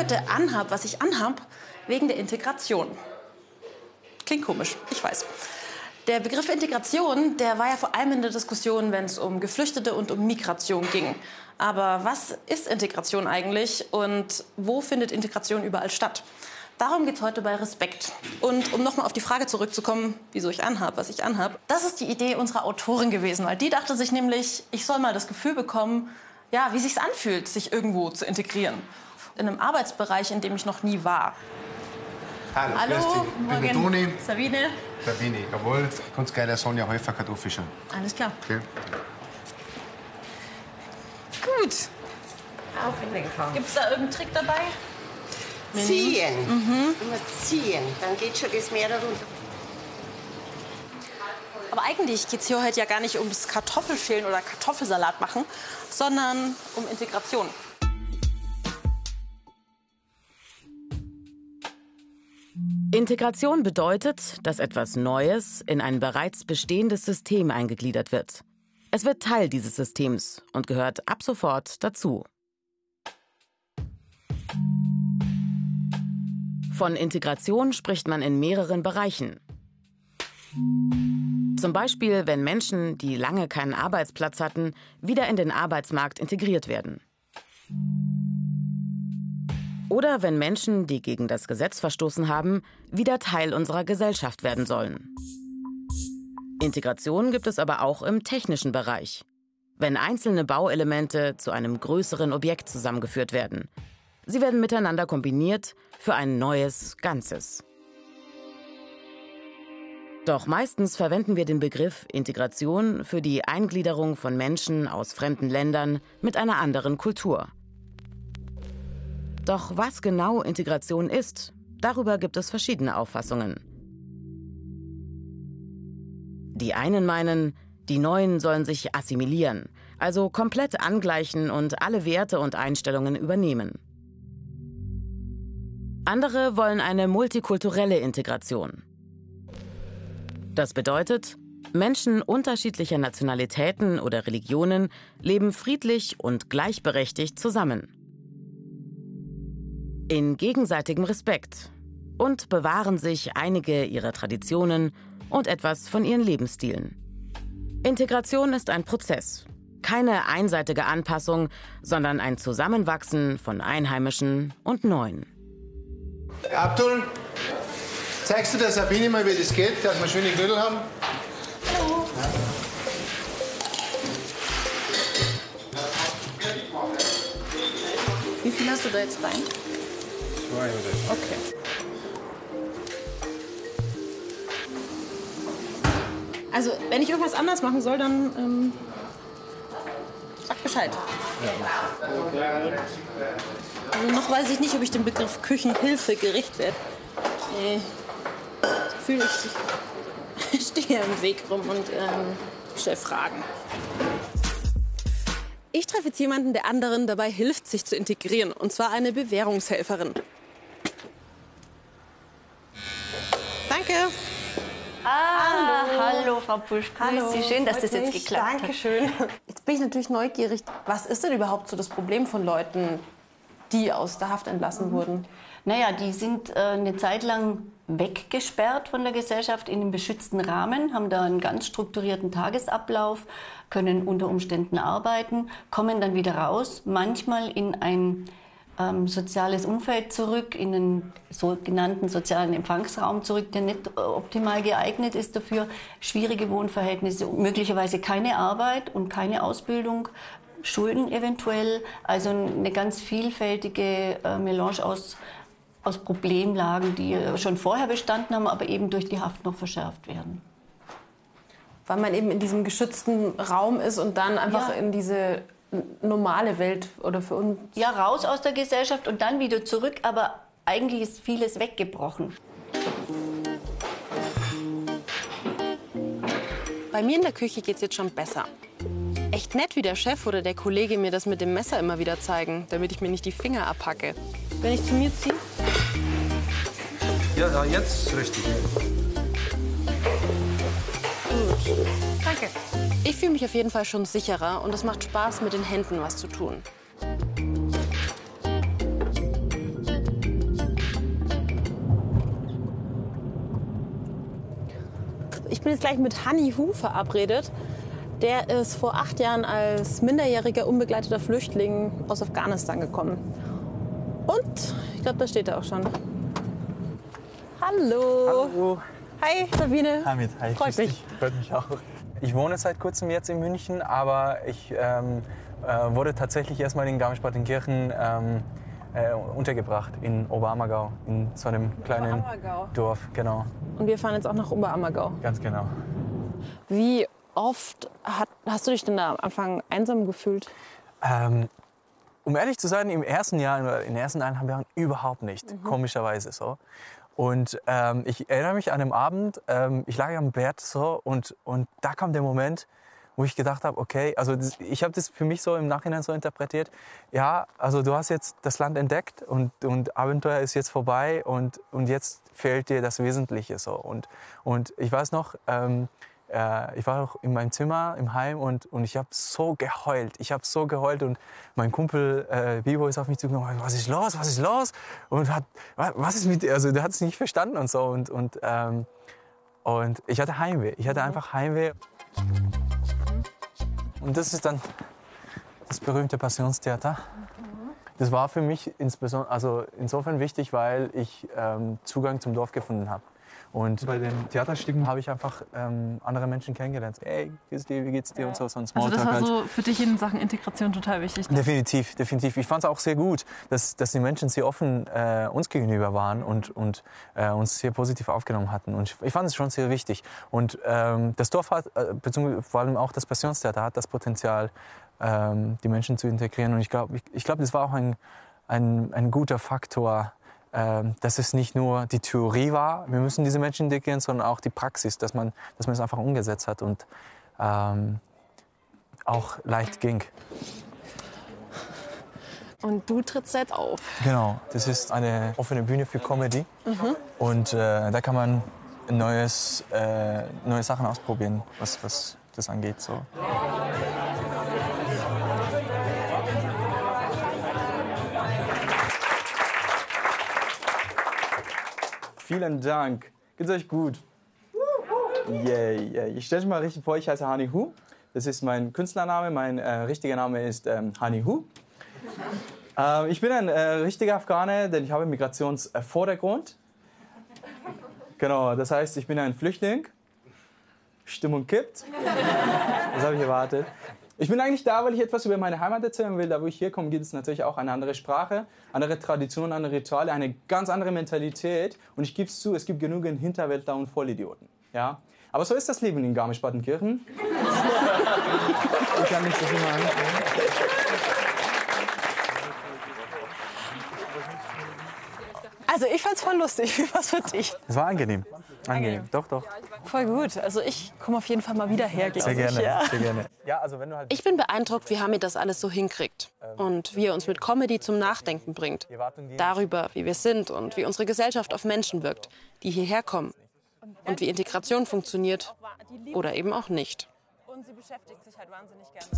Heute anhab, was ich anhab? Wegen der Integration. Klingt komisch, ich weiß. Der Begriff Integration, der war ja vor allem in der Diskussion, wenn es um Geflüchtete und um Migration ging. Aber was ist Integration eigentlich und wo findet Integration überall statt? Darum geht es heute bei Respekt. Und um nochmal auf die Frage zurückzukommen, wieso ich anhab, was ich anhab, das ist die Idee unserer Autorin gewesen. Weil die dachte sich nämlich, ich soll mal das Gefühl bekommen, ja, wie sich anfühlt, sich irgendwo zu integrieren. In einem Arbeitsbereich, in dem ich noch nie war. Hallo, Hallo, grüß dich. Ich bin. Toni. Sabine. Sabine, jawohl. Ganz geiler Sonja Häufer Kartoffelschirm. Alles klar. Okay. Gut. Auf in den Kampf. Gibt es da irgendeinen Trick dabei? Ziehen. Immer ziehen. Dann geht schon das Meer darunter. Aber eigentlich geht es hier heute ja gar nicht ums Kartoffelschälen oder Kartoffelsalat machen, sondern um Integration. Integration bedeutet, dass etwas Neues in ein bereits bestehendes System eingegliedert wird. Es wird Teil dieses Systems und gehört ab sofort dazu. Von Integration spricht man in mehreren Bereichen. Zum Beispiel, wenn Menschen, die lange keinen Arbeitsplatz hatten, wieder in den Arbeitsmarkt integriert werden. Oder wenn Menschen, die gegen das Gesetz verstoßen haben, wieder Teil unserer Gesellschaft werden sollen. Integration gibt es aber auch im technischen Bereich. Wenn einzelne Bauelemente zu einem größeren Objekt zusammengeführt werden. Sie werden miteinander kombiniert für ein neues Ganzes. Doch meistens verwenden wir den Begriff Integration für die Eingliederung von Menschen aus fremden Ländern mit einer anderen Kultur. Doch was genau Integration ist, darüber gibt es verschiedene Auffassungen. Die einen meinen, die Neuen sollen sich assimilieren, also komplett angleichen und alle Werte und Einstellungen übernehmen. Andere wollen eine multikulturelle Integration. Das bedeutet, Menschen unterschiedlicher Nationalitäten oder Religionen leben friedlich und gleichberechtigt zusammen. In gegenseitigem Respekt und bewahren sich einige ihrer Traditionen und etwas von ihren Lebensstilen. Integration ist ein Prozess, keine einseitige Anpassung, sondern ein Zusammenwachsen von Einheimischen und Neuen. Abdul, zeigst du der Sabine mal, wie das geht, dass wir schöne Knödel haben? Wie viel hast du da jetzt rein? Zwei oder Okay. Also, wenn ich irgendwas anders machen soll, dann ähm, sag Bescheid. Also noch weiß ich nicht, ob ich dem Begriff Küchenhilfe gerecht werde. Äh, Gefühl, ich stehe im Weg rum und ähm, stelle Fragen. Ich treffe jetzt jemanden, der anderen dabei hilft, sich zu integrieren. Und zwar eine Bewährungshelferin. Danke. Ah, hallo. Frau Pusch, grüß Sie. Schön, dass das jetzt geklappt hat. Dankeschön. Jetzt bin ich natürlich neugierig. Was ist denn überhaupt so das Problem von Leuten, die aus der Haft entlassen wurden? Naja, die sind äh, eine Zeit lang weggesperrt von der Gesellschaft in einem beschützten Rahmen, haben da einen ganz strukturierten Tagesablauf, können unter Umständen arbeiten, kommen dann wieder raus, manchmal in ein ähm, soziales Umfeld zurück, in einen sogenannten sozialen Empfangsraum zurück, der nicht äh, optimal geeignet ist dafür. Schwierige Wohnverhältnisse, möglicherweise keine Arbeit und keine Ausbildung, Schulden eventuell. Also eine ganz vielfältige äh, Melange aus, aus Problemlagen, die äh, schon vorher bestanden haben, aber eben durch die Haft noch verschärft werden. Weil man eben in diesem geschützten Raum ist und dann einfach Ja. in diese normale Welt oder für uns. Ja, raus aus der Gesellschaft und dann wieder zurück, aber eigentlich ist vieles weggebrochen. Bei mir in der Küche geht es jetzt schon besser. Echt nett, wie der Chef oder der Kollege mir das mit dem Messer immer wieder zeigen, damit ich mir nicht die Finger abhacke. Wenn ich zu mir ziehe? Ja, ja, jetzt richtig. Danke. Ich fühle mich auf jeden Fall schon sicherer und es macht Spaß, mit den Händen was zu tun. Ich bin jetzt gleich mit Hanni Hu verabredet. Der ist vor acht Jahren als minderjähriger unbegleiteter Flüchtling aus Afghanistan gekommen. Und ich glaube, da steht er auch schon. Hallo. Hallo. Hi, Sabine. Hamid, hi. Freut mich. Freut mich auch. Ich wohne seit kurzem jetzt in München, aber ich ähm, äh, wurde tatsächlich erstmal in Garmisch-Partenkirchen ähm, äh, untergebracht, in Oberammergau, in so einem kleinen. Dorf. Genau, Und wir fahren jetzt auch nach Oberammergau. ganz genau. Wie oft hat, hast du dich denn da am Anfang einsam gefühlt? Ähm, um ehrlich zu sein, im ersten Jahr, in den ersten eineinhalb Jahren überhaupt nicht, komischerweise so. Und ähm, ich erinnere mich an einem Abend, ähm, ich lag am Bett so und, und da kam der Moment, wo ich gedacht habe, okay, also das, ich habe das für mich so im Nachhinein so interpretiert, ja, also du hast jetzt das Land entdeckt und, und Abenteuer ist jetzt vorbei und, und jetzt fehlt dir das Wesentliche so. Und, und ich weiß noch, ähm, äh, ich war auch in meinem Zimmer im Heim und, und ich habe so geheult. Ich habe so geheult und mein Kumpel äh, Bibo ist auf mich zugekommen. Was ist los? Was ist los? Und hat, "Wa- was ist mit dir? Also der hat es nicht verstanden und so und und ähm, und ich hatte Heimweh. Ich hatte einfach Heimweh. Und das ist dann das berühmte Passionstheater. Das war für mich insbesondere, also insofern wichtig, weil ich ähm, Zugang zum Dorf gefunden habe. Und bei den Theaterstücken habe ich einfach ähm, andere Menschen kennengelernt. Hey, wie geht's dir, wie geht's dir und so, so ein Also das war halt. so für dich in Sachen Integration total wichtig. Definitiv, definitiv. Ich fand es auch sehr gut, dass, dass die Menschen sehr offen äh, uns gegenüber waren und, und äh, uns sehr positiv aufgenommen hatten. Und ich, ich fand es schon sehr wichtig. Und ähm, das Dorf hat, äh, beziehungsweise vor allem auch das Passionstheater hat das Potenzial, ähm, die Menschen zu integrieren. Und ich glaube, ich, ich glaub, das war auch ein, ein, ein guter Faktor, dass es nicht nur die Theorie war, wir müssen diese Menschen integrieren, sondern auch die Praxis, dass man, dass man es einfach umgesetzt hat und ähm, auch leicht ging. Und du trittst jetzt auf. Genau, das ist eine offene Bühne für Comedy. Und äh, da kann man neues, äh, neue Sachen ausprobieren, was, was das angeht. So. Vielen Dank. Geht's euch gut? Yay, yay. Ich stelle mich mal richtig vor, ich heiße Hani Hu. Das ist mein Künstlername. Mein äh, richtiger Name ist ähm, Hani Hu. Ähm, ich bin ein äh, richtiger Afghaner, denn ich habe Migrationsvordergrund. Genau, das heißt, ich bin ein Flüchtling. Stimmung kippt. Das habe ich erwartet. Ich bin eigentlich da, weil ich etwas über meine Heimat erzählen will. Da, wo ich herkomme, gibt es natürlich auch eine andere Sprache, andere Traditionen, andere Rituale, eine ganz andere Mentalität. Und ich gebe es zu, es gibt genügend Hinterwäldler und Vollidioten. Ja? Aber so ist das Leben in Garmisch-Partenkirchen. ich kann nicht so viel machen. Also ich fand's voll lustig. Wie war's für dich? Es war angenehm. Angenehm, doch, doch. Voll gut. Also ich komme auf jeden Fall mal wieder her, glaube Sehr ich. gerne, Ja. sehr gerne. Ja, also wenn du halt Ich bin beeindruckt, wie Hamid das alles so hinkriegt. Und wie er uns mit Comedy zum Nachdenken bringt. Darüber, wie wir sind und wie unsere Gesellschaft auf Menschen wirkt, die hierher kommen. Und wie Integration funktioniert. Oder eben auch nicht. Und sie beschäftigt sich halt wahnsinnig gerne.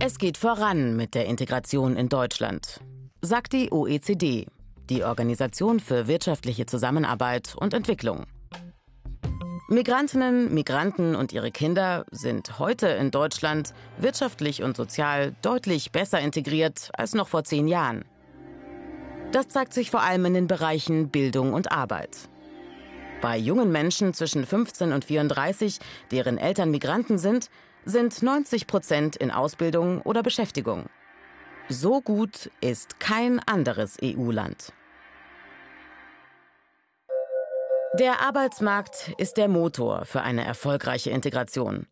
Es geht voran mit der Integration in Deutschland, sagt die OECD, die Organisation für wirtschaftliche Zusammenarbeit und Entwicklung. Migrantinnen, Migranten und ihre Kinder sind heute in Deutschland wirtschaftlich und sozial deutlich besser integriert als noch vor zehn Jahren. Das zeigt sich vor allem in den Bereichen Bildung und Arbeit. Bei jungen Menschen zwischen 15 und 34, deren Eltern Migranten sind, sind 90 Prozent in Ausbildung oder Beschäftigung. So gut ist kein anderes EU-Land. Der Arbeitsmarkt ist der Motor für eine erfolgreiche Integration.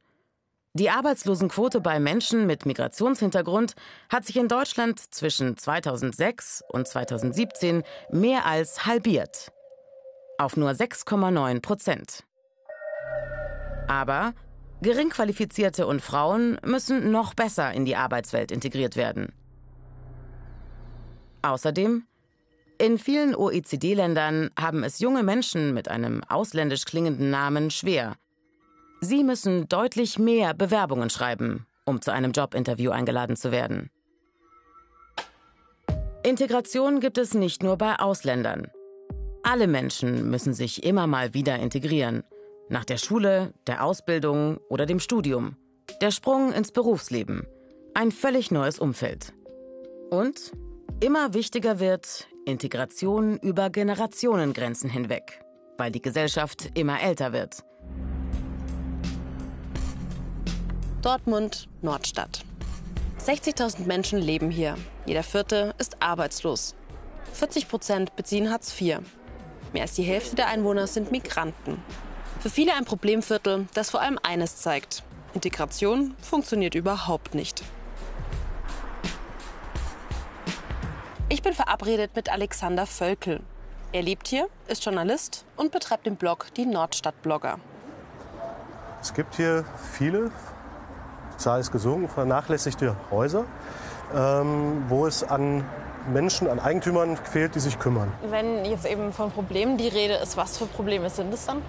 Die Arbeitslosenquote bei Menschen mit Migrationshintergrund hat sich in Deutschland zwischen 2006 und 2017 mehr als halbiert. Auf nur 6,9 Prozent. Aber Geringqualifizierte und Frauen müssen noch besser in die Arbeitswelt integriert werden. Außerdem, in vielen OECD-Ländern haben es junge Menschen mit einem ausländisch klingenden Namen schwer. Sie müssen deutlich mehr Bewerbungen schreiben, um zu einem Jobinterview eingeladen zu werden. Integration gibt es nicht nur bei Ausländern. Alle Menschen müssen sich immer mal wieder integrieren. Nach der Schule, der Ausbildung oder dem Studium. Der Sprung ins Berufsleben. Ein völlig neues Umfeld. Und immer wichtiger wird Integration über Generationengrenzen hinweg, weil die Gesellschaft immer älter wird. Dortmund, Nordstadt. 60.000 Menschen leben hier. Jeder vierte ist arbeitslos. 40 Prozent beziehen Hartz IV. Mehr als die Hälfte der Einwohner sind Migranten. Für viele ein Problemviertel, das vor allem eines zeigt. Integration funktioniert überhaupt nicht. Ich bin verabredet mit Alexander Völkel. Er lebt hier, ist Journalist und betreibt den Blog Die Nordstadt-Blogger. Es gibt hier viele, die Zahl ist gesunken, vernachlässigte Häuser, ähm, wo es an Menschen, an Eigentümern fehlt, die sich kümmern. Wenn jetzt eben von Problemen die Rede ist, was für Probleme sind es dann?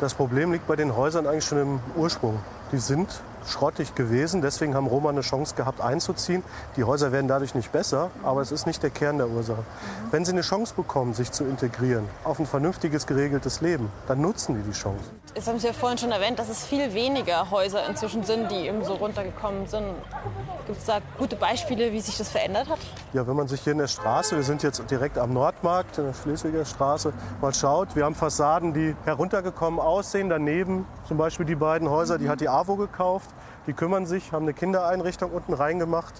Das Problem liegt bei den Häusern eigentlich schon im Ursprung. Die sind schrottig gewesen, deswegen haben Roma eine Chance gehabt einzuziehen. Die Häuser werden dadurch nicht besser, aber es ist nicht der Kern der Ursache. Wenn sie eine Chance bekommen, sich zu integrieren, auf ein vernünftiges, geregeltes Leben, dann nutzen die die Chance. Jetzt haben Sie ja vorhin schon erwähnt, dass es viel weniger Häuser inzwischen sind, die eben so runtergekommen sind. Gibt es da gute Beispiele, wie sich das verändert hat? Ja, wenn man sich hier in der Straße, wir sind jetzt direkt am Nordmarkt, in der Schleswiger Straße, mal schaut, wir haben Fassaden, die heruntergekommen aussehen. Daneben zum Beispiel die beiden Häuser, die hat die AWO gekauft. Die kümmern sich, haben eine Kindereinrichtung unten reingemacht.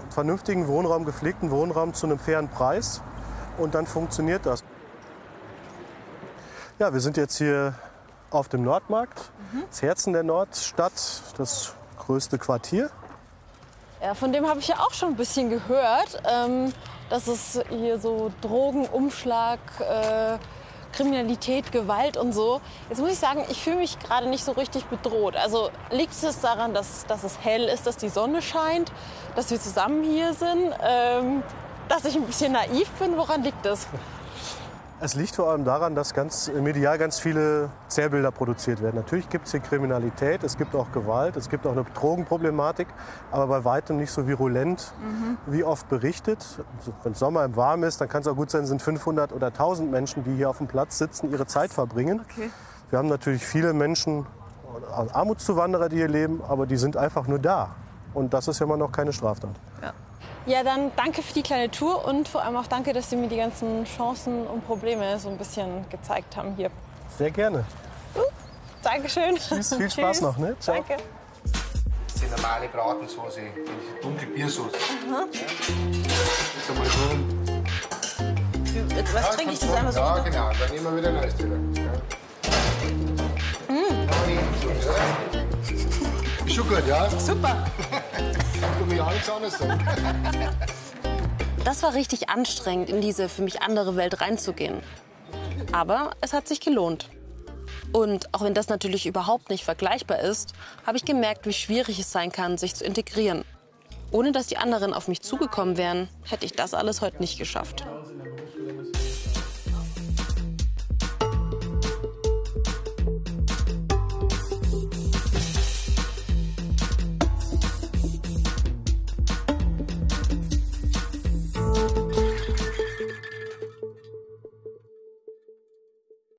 Einen vernünftigen Wohnraum, gepflegten Wohnraum zu einem fairen Preis. Und dann funktioniert das. Ja, wir sind jetzt hier auf dem Nordmarkt, das Herzen der Nordstadt, das größte Quartier. Ja, von dem habe ich ja auch schon ein bisschen gehört, ähm, dass es hier so Drogenumschlag, äh, Kriminalität, Gewalt und so. Jetzt muss ich sagen, ich fühle mich gerade nicht so richtig bedroht. Also liegt es daran, dass, dass es hell ist, dass die Sonne scheint, dass wir zusammen hier sind, ähm, dass ich ein bisschen naiv bin? Woran liegt das? Es liegt vor allem daran, dass ganz medial ganz viele Zerrbilder produziert werden. Natürlich gibt es hier Kriminalität, es gibt auch Gewalt, es gibt auch eine Drogenproblematik, aber bei weitem nicht so virulent wie oft berichtet. Also, Wenn es Sommer im Warm ist, dann kann es auch gut sein, es sind 500 oder 1000 Menschen, die hier auf dem Platz sitzen, ihre Zeit verbringen. Wir haben natürlich viele Menschen, Armutszuwanderer, die hier leben, aber die sind einfach nur da. Und das ist ja immer noch keine Straftat. Ja, dann danke für die kleine Tour und vor allem auch danke, dass Sie mir die ganzen Chancen und Probleme so ein bisschen gezeigt haben hier. Sehr gerne. Dankeschön. Tschüss, viel Spaß noch, ne? Ciao. Danke. Das ist die normale Bratensoße, die dunkle Biersoße. Jetzt einmal so. Was trinke ich das einmal so? Ja, runter? genau. Dann nehmen wir wieder ein Eistüller. Ja. Mm. Ist schon gut, ja? Super. Das war richtig anstrengend, in diese für mich andere Welt reinzugehen. Aber es hat sich gelohnt. Und auch wenn das natürlich überhaupt nicht vergleichbar ist, habe ich gemerkt, wie schwierig es sein kann, sich zu integrieren. Ohne dass die anderen auf mich zugekommen wären, hätte ich das alles heute nicht geschafft.